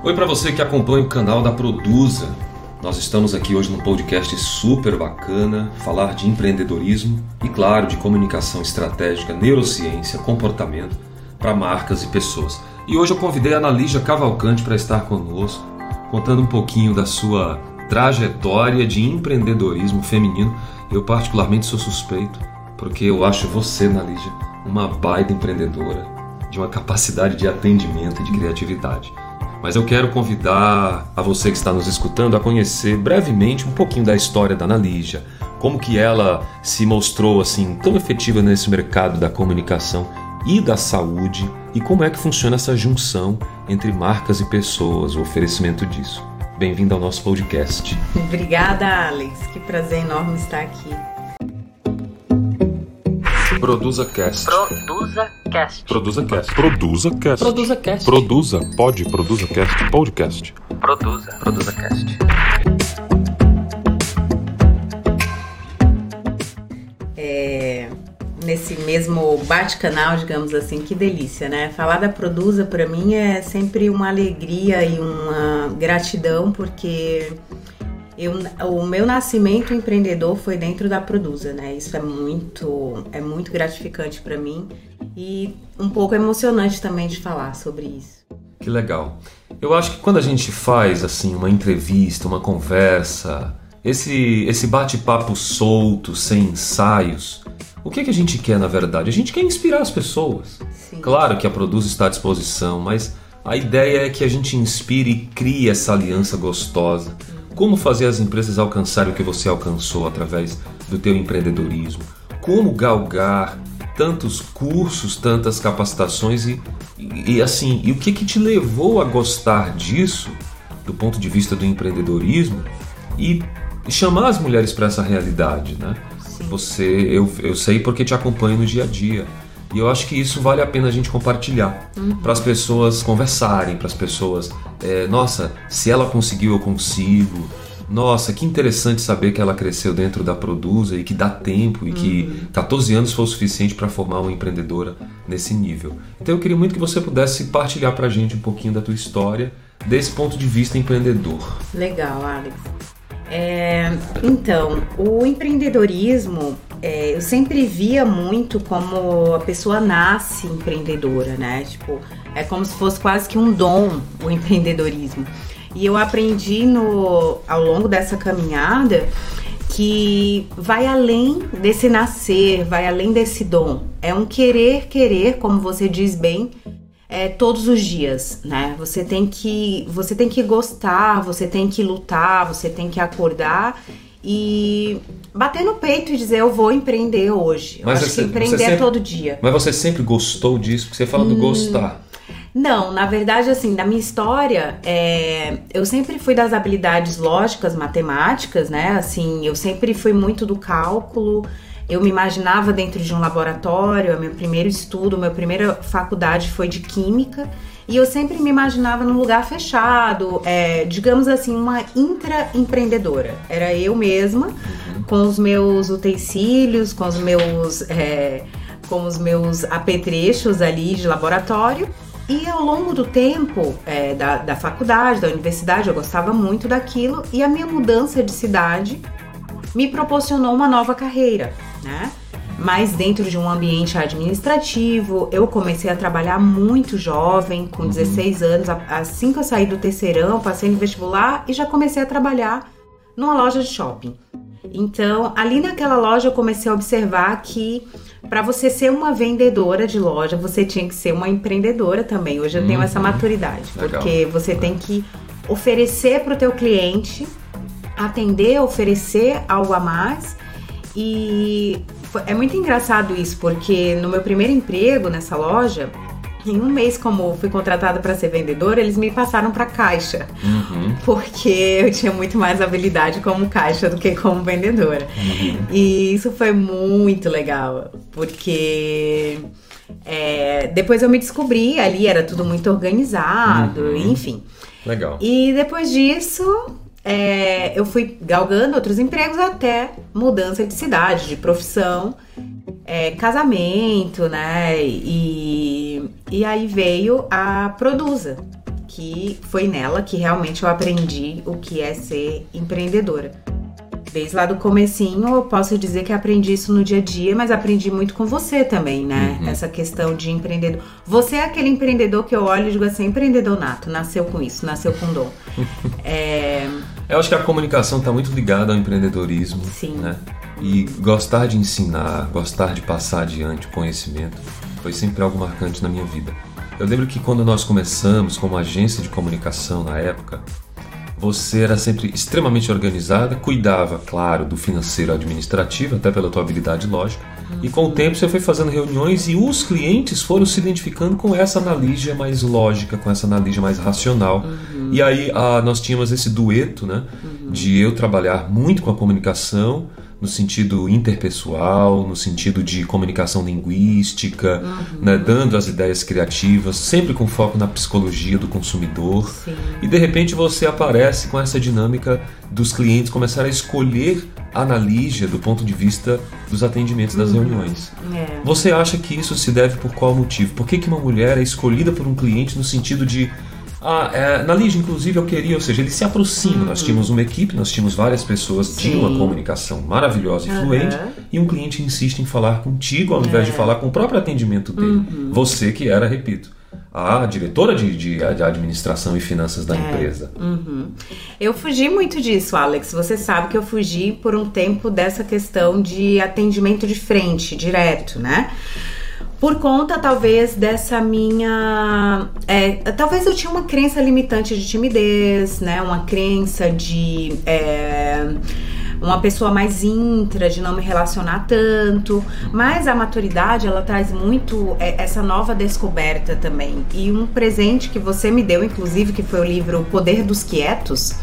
Oi para você que acompanha o canal da Produza. Nós estamos aqui hoje num podcast super bacana, falar de empreendedorismo e, claro, de comunicação estratégica, neurociência, comportamento para marcas e pessoas. E hoje eu convidei a Analígia Cavalcante para estar conosco, contando um pouquinho da sua trajetória de empreendedorismo feminino. Eu particularmente sou suspeito, porque eu acho você, Analígia, uma baita empreendedora, de uma capacidade de atendimento e de criatividade. Mas eu quero convidar a você que está nos escutando a conhecer brevemente um pouquinho da história da Analígia, como que ela se mostrou assim tão efetiva nesse mercado da comunicação e da saúde e como é que funciona essa junção entre marcas e pessoas, o oferecimento disso. Bem-vindo ao nosso podcast. Obrigada, Alex. Que prazer enorme estar aqui. Produza Cast. Produza Cast. Produza Cast. Produza Cast. Produza Cast. Produza. Pode. Produza Cast. Podcast. Produza. Produza Cast. É, nesse mesmo bate-canal, digamos assim, que delícia, né? Falar da Produza para mim é sempre uma alegria e uma gratidão, porque eu, o meu nascimento empreendedor foi dentro da Produza, né? Isso é muito, é muito gratificante para mim e um pouco emocionante também de falar sobre isso. Que legal. Eu acho que quando a gente faz assim uma entrevista, uma conversa, esse esse bate-papo solto, sem ensaios, o que, que a gente quer na verdade? A gente quer inspirar as pessoas. Sim. Claro que a Produz está à disposição, mas a ideia é que a gente inspire e crie essa aliança gostosa. Como fazer as empresas alcançarem o que você alcançou através do teu empreendedorismo? Como galgar tantos cursos, tantas capacitações e, e, e assim, e o que que te levou a gostar disso do ponto de vista do empreendedorismo e chamar as mulheres para essa realidade, né? Você, eu, eu sei porque te acompanho no dia a dia. E eu acho que isso vale a pena a gente compartilhar. Para as pessoas conversarem, para as pessoas. É, nossa, se ela conseguiu, eu consigo. Nossa, que interessante saber que ela cresceu dentro da Produza e que dá tempo e que 14 anos foi o suficiente para formar uma empreendedora nesse nível. Então eu queria muito que você pudesse partilhar para a gente um pouquinho da tua história desse ponto de vista empreendedor. Legal, Alex. É, então, o empreendedorismo, é, eu sempre via muito como a pessoa nasce empreendedora, né? Tipo, é como se fosse quase que um dom o empreendedorismo. E eu aprendi no, ao longo dessa caminhada que vai além desse nascer, vai além desse dom. É um querer, querer, como você diz bem, é, todos os dias, né? Você tem que você tem que gostar, você tem que lutar, você tem que acordar e bater no peito e dizer eu vou empreender hoje. Eu Mas acho você- que empreender é sempre- todo dia. Mas você sempre gostou disso? Porque você fala do gostar. Não, na verdade, assim, da minha história, é, eu sempre fui das habilidades lógicas, matemáticas, né? Assim, eu sempre fui muito do cálculo. Eu me imaginava dentro de um laboratório. Meu primeiro estudo, minha primeira faculdade foi de química. E eu sempre me imaginava num lugar fechado, é, digamos assim, uma intraempreendedora. Era eu mesma, com os meus utensílios, com os meus. é, com os meus apetrechos ali de laboratório. E ao longo do tempo é, da, da faculdade, da universidade, eu gostava muito daquilo. E a minha mudança de cidade me proporcionou uma nova carreira, né? Mas dentro de um ambiente administrativo, eu comecei a trabalhar muito jovem, com 16 anos. A- Assim que eu saí do terceirão, passei no vestibular e já comecei a trabalhar numa loja de shopping. Então, ali naquela loja eu comecei a observar que para você ser uma vendedora de loja, você tinha que ser uma empreendedora também. Hoje eu tenho essa maturidade, Legal. porque você tem que oferecer para o teu cliente, atender, oferecer algo a mais. E é muito engraçado isso, porque no meu primeiro emprego nessa loja, em um mês como fui contratada para ser vendedora, eles me passaram para caixa, Uhum. porque eu tinha muito mais habilidade como caixa do que como vendedora. E isso foi muito legal, porque é, depois eu me descobri ali, era tudo muito organizado, enfim. Legal. E depois disso, é, eu fui galgando outros empregos até mudança de cidade, de profissão, é, casamento, né? E, e aí veio a Produza, que que foi nela que realmente eu aprendi o que é ser empreendedora. Desde lá do comecinho, eu posso dizer que aprendi isso no dia a dia, mas aprendi muito com você também, né? Uhum. Essa questão de empreendedor. Você é aquele empreendedor que eu olho e digo assim, empreendedor nato, nasceu com isso, nasceu com dom. é, Eu acho que a comunicação está muito ligada ao empreendedorismo. Sim. Né? E gostar de ensinar, gostar de passar adiante o conhecimento foi sempre algo marcante na minha vida. Eu lembro que quando nós começamos como agência de comunicação na época, você era sempre extremamente organizada, cuidava, claro, do financeiro administrativo, até pela tua habilidade lógica. E com o tempo você foi fazendo reuniões e os clientes foram se identificando com essa analígia mais lógica, com essa analígia mais racional. E aí ah, nós tínhamos esse dueto, né? De eu trabalhar muito com a comunicação, no sentido interpessoal, no sentido de comunicação linguística, né, dando as ideias criativas, sempre com foco na psicologia do consumidor. Sim. E de repente você aparece com essa dinâmica dos clientes começar a escolher a Analígia do ponto de vista dos atendimentos das reuniões. é. Você acha que isso se deve por qual motivo? Por que, que uma mulher é escolhida por um cliente no sentido de. Ah, é, na Lígia, inclusive, eu queria, ou seja, ele se aproxima. Nós tínhamos uma equipe, nós tínhamos várias pessoas, tinha uma Sim. comunicação maravilhosa e Aham. fluente, e um cliente insiste em falar contigo ao invés de falar com o próprio atendimento dele. Você que era, repito, a diretora de, de- de administração e finanças da empresa. Uhum. Eu fugi muito disso, Alex. Você sabe que eu fugi por um tempo dessa questão de atendimento de frente, direto, né? Por conta, talvez, dessa minha. é, talvez eu tinha uma crença limitante de timidez, né? Uma crença de. é, uma pessoa mais intra, de não me relacionar tanto. Mas a maturidade, ela traz muito é, essa nova descoberta também. E um presente que você me deu, inclusive, que foi o livro O Poder dos Quietos,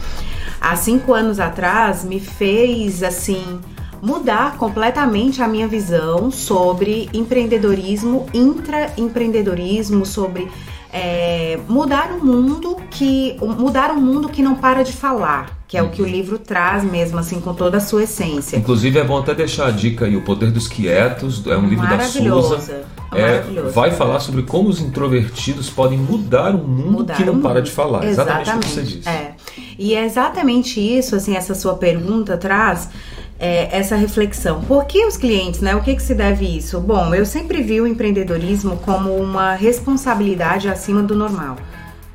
há cinco anos atrás, me fez, assim, mudar completamente a minha visão sobre empreendedorismo, intraempreendedorismo, sobre é, mudar o mundo que mudar um mundo que não para de falar, que é o que o livro traz mesmo assim com toda a sua essência. Inclusive é bom até deixar a dica aí, O Poder dos Quietos, é um livro da. Susa. É É, vai falar sobre como os introvertidos podem mudar um mundo Mudar que não para mundo. de falar. Exatamente, o que você disse. É. E é exatamente isso, assim, essa sua pergunta traz é, essa reflexão. Por que os clientes, né? O que, que se deve isso? Bom, eu sempre vi o empreendedorismo como uma responsabilidade acima do normal.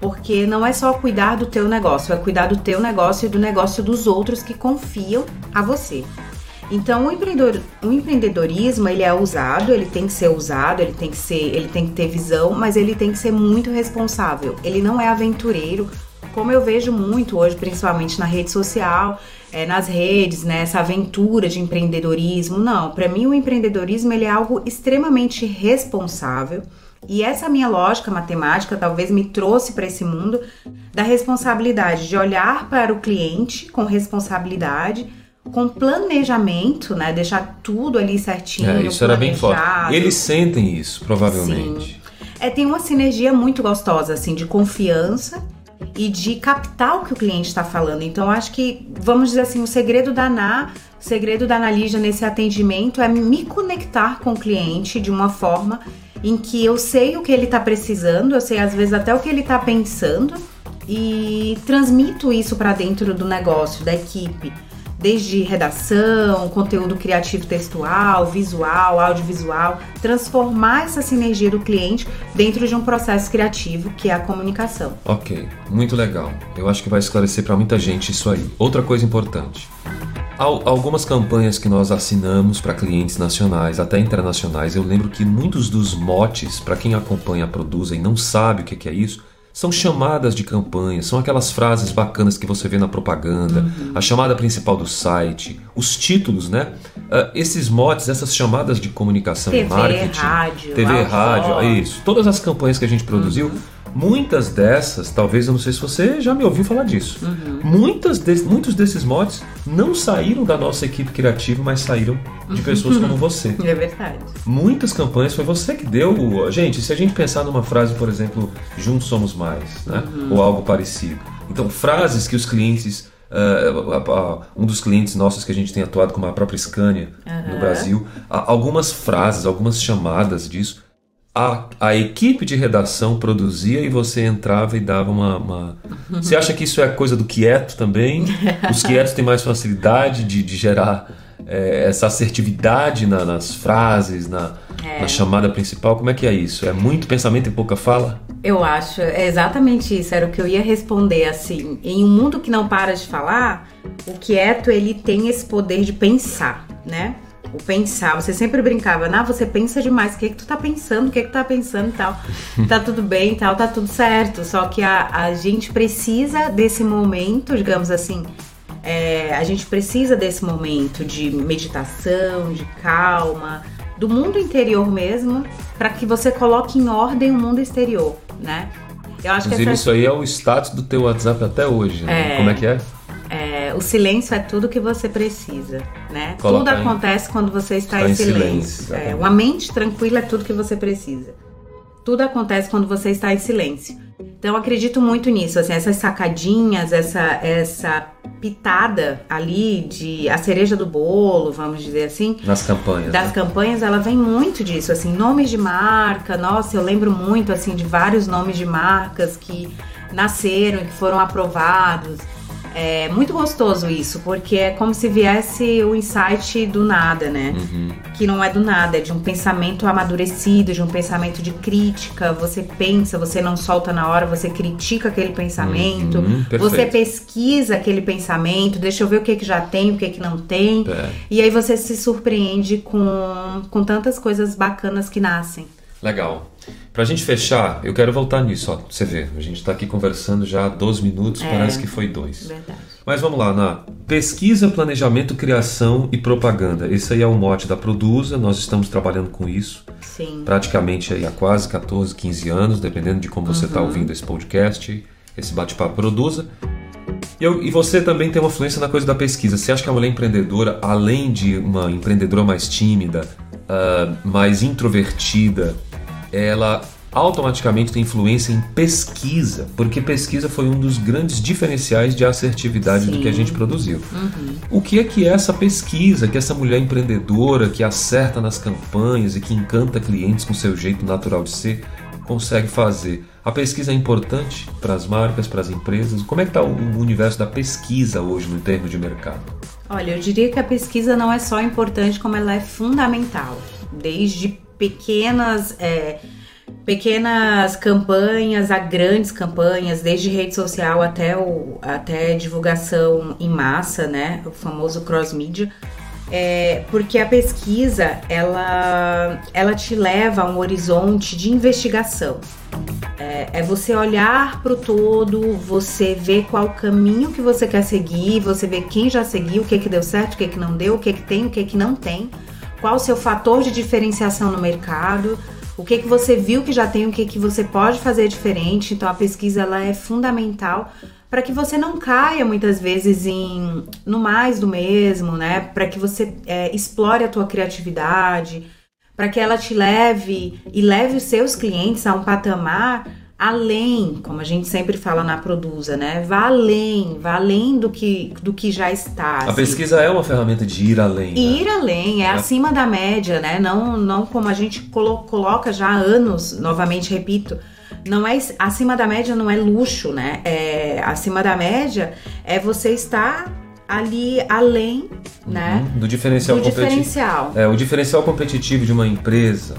Porque não é só cuidar do teu negócio, é cuidar do teu negócio e do negócio dos outros que confiam a você. Então, o, empreendedor, o empreendedorismo, ele é usado, ele tem que ser usado, ele tem que ser, ele tem que ter visão, mas ele tem que ser muito responsável. Ele não é aventureiro, como eu vejo muito hoje, principalmente na rede social, é, nas redes, né, essa aventura de empreendedorismo. Não, para mim o empreendedorismo ele é algo extremamente responsável. E essa minha lógica matemática talvez me trouxe para esse mundo da responsabilidade de olhar para o cliente com responsabilidade, com planejamento, né? Deixar tudo ali certinho. É, isso era bem forte. Eles sentem isso, provavelmente. É, tem uma sinergia muito gostosa, assim, de confiança e de captar o que o cliente está falando. Então, acho que, vamos dizer assim, o segredo da Ana, o segredo da Analígia nesse atendimento é me conectar com o cliente de uma forma em que eu sei o que ele está precisando, eu sei às vezes até o que ele está pensando e transmito isso para dentro do negócio, da equipe. Desde redação, conteúdo criativo textual, visual, audiovisual, transformar essa sinergia do cliente dentro de um processo criativo que é a comunicação. Ok, muito legal. Eu acho que vai esclarecer para muita gente isso aí. Outra coisa importante. Al- Algumas campanhas que nós assinamos para clientes nacionais, até internacionais, eu lembro que muitos dos motes, para quem acompanha, produz e não sabe o que é isso, são chamadas de campanha, são aquelas frases bacanas que você vê na propaganda, a chamada principal do site, os títulos, né? Ah, esses motes, essas chamadas de comunicação e TV, marketing, rádio, TV, rádio, isso, todas as campanhas que a gente produziu, muitas dessas, talvez eu não sei se você já me ouviu falar disso. Muitas des- muitos desses motes não saíram da nossa equipe criativa, mas saíram de pessoas como você. É verdade. Muitas campanhas foi você que deu. Gente, se a gente pensar numa frase, por exemplo, juntos somos mais, né? Ou algo parecido. Então, frases que os clientes. ah, um dos clientes nossos que a gente tem atuado, como a própria Scania no Aham. Brasil, algumas frases, algumas chamadas disso a, a equipe de redação produzia e você entrava e dava uma, uma- Você acha que isso é coisa do quieto também? Os quietos têm mais facilidade de, de gerar é, essa assertividade na- nas frases, na, na chamada principal? Como é que é isso? É muito pensamento e pouca fala? Eu acho, é exatamente isso, era o que eu ia responder assim. Em um mundo que não para de falar, o quieto ele tem esse poder de pensar, né? O pensar, você sempre brincava, ah, você pensa demais, o que é que tu tá pensando, o que é que tu tá pensando e tal. Tá tudo bem e tal, tá tudo certo. Só que a, a gente precisa desse momento, digamos assim, é, a gente precisa desse momento de meditação, de calma, do mundo interior mesmo, para que você coloque em ordem o mundo exterior, né? Eu acho que Inclusive, essa, isso aí é o status do teu WhatsApp até hoje. né? É. Como é que é? É, o silêncio é tudo que você precisa, né? Colocar tudo em- acontece quando você está, está em silêncio. silêncio, É, uma mente tranquila é tudo que você precisa. Tudo acontece quando você está em silêncio. Então eu acredito muito nisso, assim, essas sacadinhas, essa essa pitada ali de a cereja do bolo, vamos dizer assim, Nas campanhas. das né? campanhas, ela vem muito disso, assim, nomes de marca. Nossa, eu lembro muito assim de vários nomes de marcas que nasceram, e que foram aprovados. É muito gostoso isso, porque é como se viesse o insight do nada, né? Uhum. Que não é do nada, é de um pensamento amadurecido, de um pensamento de crítica. Você pensa, você não solta na hora, você critica aquele pensamento, Uhum, você pesquisa aquele pensamento, deixa eu ver o que, que já tem, o que, que não tem. É. E aí você se surpreende com, com tantas coisas bacanas que nascem. Legal. Pra gente fechar, eu quero voltar nisso. Ó. Você vê, a gente tá aqui conversando já há 12 minutos, É. parece que foi dois. Verdade. Mas vamos lá, na pesquisa, planejamento, criação e propaganda. Esse aí é o mote da Produza, nós estamos trabalhando com isso Sim. praticamente aí há quase 14, 15 anos, dependendo de como você Uhum. está ouvindo esse podcast, esse bate-papo Produza. E, eu- e você também tem uma influência na coisa da pesquisa. Você acha que a mulher empreendedora, além de uma empreendedora mais tímida, ah, mais introvertida, ela automaticamente tem influência em pesquisa, porque pesquisa foi um dos grandes diferenciais de assertividade do Sim. que a gente produziu. O que é que é essa pesquisa, que essa mulher empreendedora que acerta nas campanhas e que encanta clientes com seu jeito natural de ser, consegue fazer? A pesquisa é importante para as marcas, para as empresas? Como é que está o universo da pesquisa hoje no termo de mercado? Olha, eu diria que a pesquisa não é só importante, como ela é fundamental. Desde pequenas, é, pequenas campanhas a grandes campanhas, desde rede social até, o, até divulgação em massa, né? O famoso cross-media. É, porque a pesquisa, ela, ela te leva a um horizonte de investigação. É, é você olhar para o todo, você ver qual caminho que você quer seguir, você ver quem já seguiu, o que que deu certo, o que que não deu, o que que tem, o que que não tem, qual o seu fator de diferenciação no mercado, o que que você viu que já tem, o que que você pode fazer diferente. Então a pesquisa ela é fundamental para que você não caia muitas vezes em no mais do mesmo, né? Para que você é, explore a tua criatividade, para que ela te leve e leve os seus clientes a um patamar além, como a gente sempre fala na Produza, né? Vá além, vá além do que, do que já está. A assim. pesquisa é uma ferramenta de ir além. né? Ir além, é, É. acima da média, né? Não, não como a gente colo- coloca já há anos, novamente repito, não é acima da média não é luxo, né? É, acima da média é você estar ali além, né? Uhum, Do diferencial Do competitivo. diferencial. É, o diferencial competitivo de uma empresa,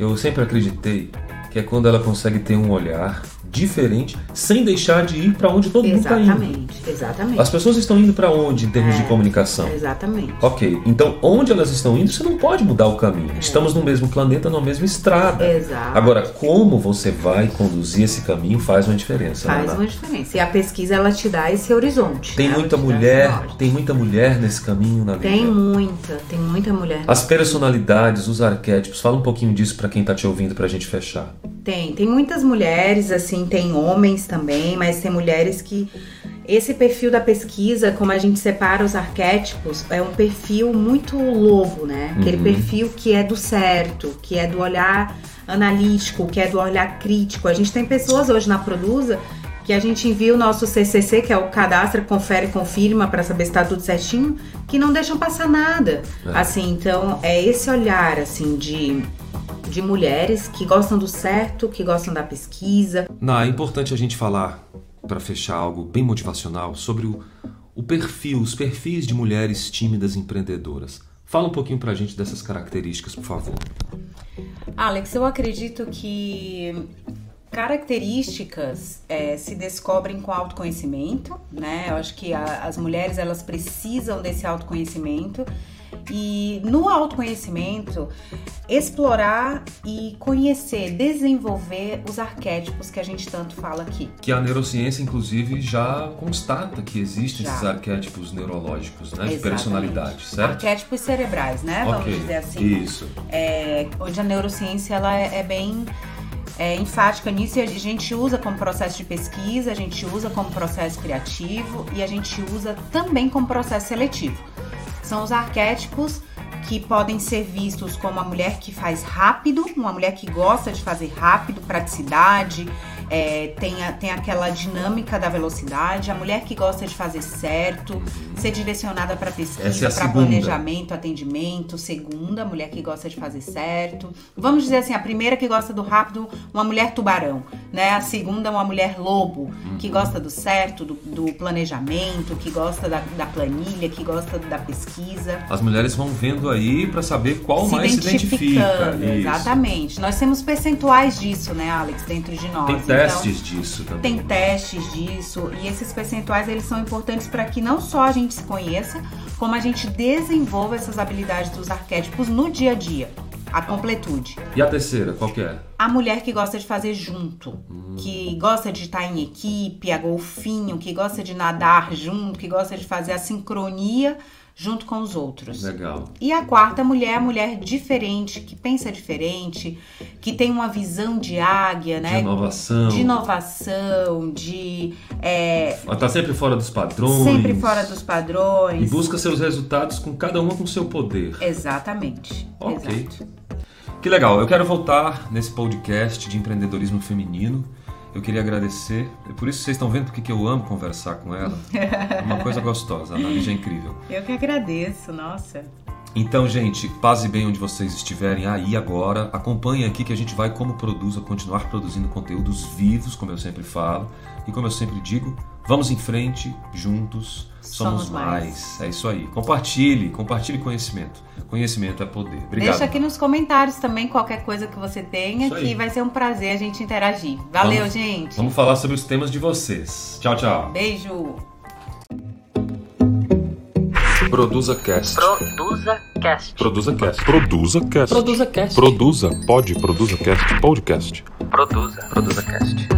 eu sempre acreditei é quando ela consegue ter um olhar diferente, sem deixar de ir para onde todo mundo está indo. Exatamente, exatamente. As pessoas estão indo para onde em termos É. de comunicação? Exatamente. Ok, então onde elas estão indo, você não pode mudar o caminho. Estamos no mesmo planeta, na mesma estrada. Exato. Agora, como você vai conduzir esse caminho faz uma diferença. Faz né, uma diferença. E a pesquisa ela te dá esse horizonte. Tem né? Muita te mulher, tem muita mulher nesse caminho na Tem vida. muita, tem muita mulher. As personalidades, os arquétipos, fala um pouquinho disso para quem tá te ouvindo pra gente fechar. Tem, tem muitas mulheres, assim, tem homens também, mas tem mulheres que. Esse perfil da pesquisa, como a gente separa os arquétipos, é um perfil muito lobo, né? Aquele Uhum. perfil que é do certo, que é do olhar analítico, que é do olhar crítico. A gente tem pessoas hoje na Produza que a gente envia o nosso CCC, que é o cadastro, confere, confirma para saber se está tudo certinho, que não deixam passar nada. É. Assim, então é esse olhar assim de de mulheres que gostam do certo, que gostam da pesquisa. Não, é importante a gente falar, para fechar algo bem motivacional, sobre o, o perfil, os perfis de mulheres tímidas empreendedoras. Fala um pouquinho pra gente dessas características, por favor. Alex, eu acredito que características é, se descobrem com autoconhecimento, né? Eu acho que a, as mulheres elas precisam desse autoconhecimento e no autoconhecimento explorar e conhecer, desenvolver os arquétipos que a gente tanto fala aqui. Que a neurociência, inclusive, já constata que existem Já. esses arquétipos neurológicos, né? De Exatamente. personalidade, certo? Arquétipos cerebrais, né? Vamos Ok, dizer assim. Isso. É, onde a neurociência ela é, é bem é, enfática nisso e a gente usa como processo de pesquisa, a gente usa como processo criativo e a gente usa também como processo seletivo. São os arquétipos que podem ser vistos como a mulher que faz rápido, uma mulher que gosta de fazer rápido, praticidade, é, tem, a- tem aquela dinâmica da velocidade, a mulher que gosta de fazer certo, ser direcionada para é pesquisa, a para planejamento, atendimento, segunda, mulher que gosta de fazer certo. Vamos dizer assim, a primeira que gosta do rápido, uma mulher tubarão, né? A segunda, uma mulher lobo, que gosta do certo, do, do planejamento, que gosta da, da planilha, que gosta da pesquisa. As mulheres vão vendo aí pra saber qual se mais se identifica. identificando, Isso. exatamente. Nós temos percentuais disso, né, Alex, dentro de nós. Tem testes disso também. tem testes disso e esses percentuais eles são importantes para que não só a gente se conheça, como a gente desenvolva essas habilidades dos arquétipos no dia a dia. A completude. E a terceira, qual que é? A mulher que gosta de fazer junto, que gosta de estar em equipe, a golfinho, que gosta de nadar junto, que gosta de fazer a sincronia junto com os outros. Legal. E a quarta mulher, a mulher diferente, que pensa diferente, que tem uma visão de águia, né? De inovação. De inovação, de. é, Ela tá sempre fora dos padrões. sempre fora dos padrões. E busca seus resultados com cada uma com seu poder. Exatamente. Ok. Exato. Que legal, eu quero voltar nesse podcast de empreendedorismo feminino. Eu queria agradecer, é por isso vocês estão vendo porque que eu amo conversar com ela. É uma coisa gostosa, a Analisa é incrível. Eu que agradeço, nossa. Então, gente, paz bem onde vocês estiverem aí agora. Acompanhem aqui que a gente vai, como produza, continuar produzindo conteúdos vivos, como eu sempre falo. E como eu sempre digo, vamos em frente, juntos, somos, Somos mais. mais. É isso aí. Compartilhe, compartilhe conhecimento. Conhecimento é poder. Obrigado. Deixa aqui nos comentários também qualquer coisa que você tenha, que vai ser um prazer a gente interagir. Valeu, Vamos- gente. Vamos falar sobre os temas de vocês. Tchau, tchau. Beijo. Produza Cast. Produza Cast. Produza Cast. Produza Cast. Produza Cast. Produza, pode, Produza Cast, podcast. Produza. Produza Cast.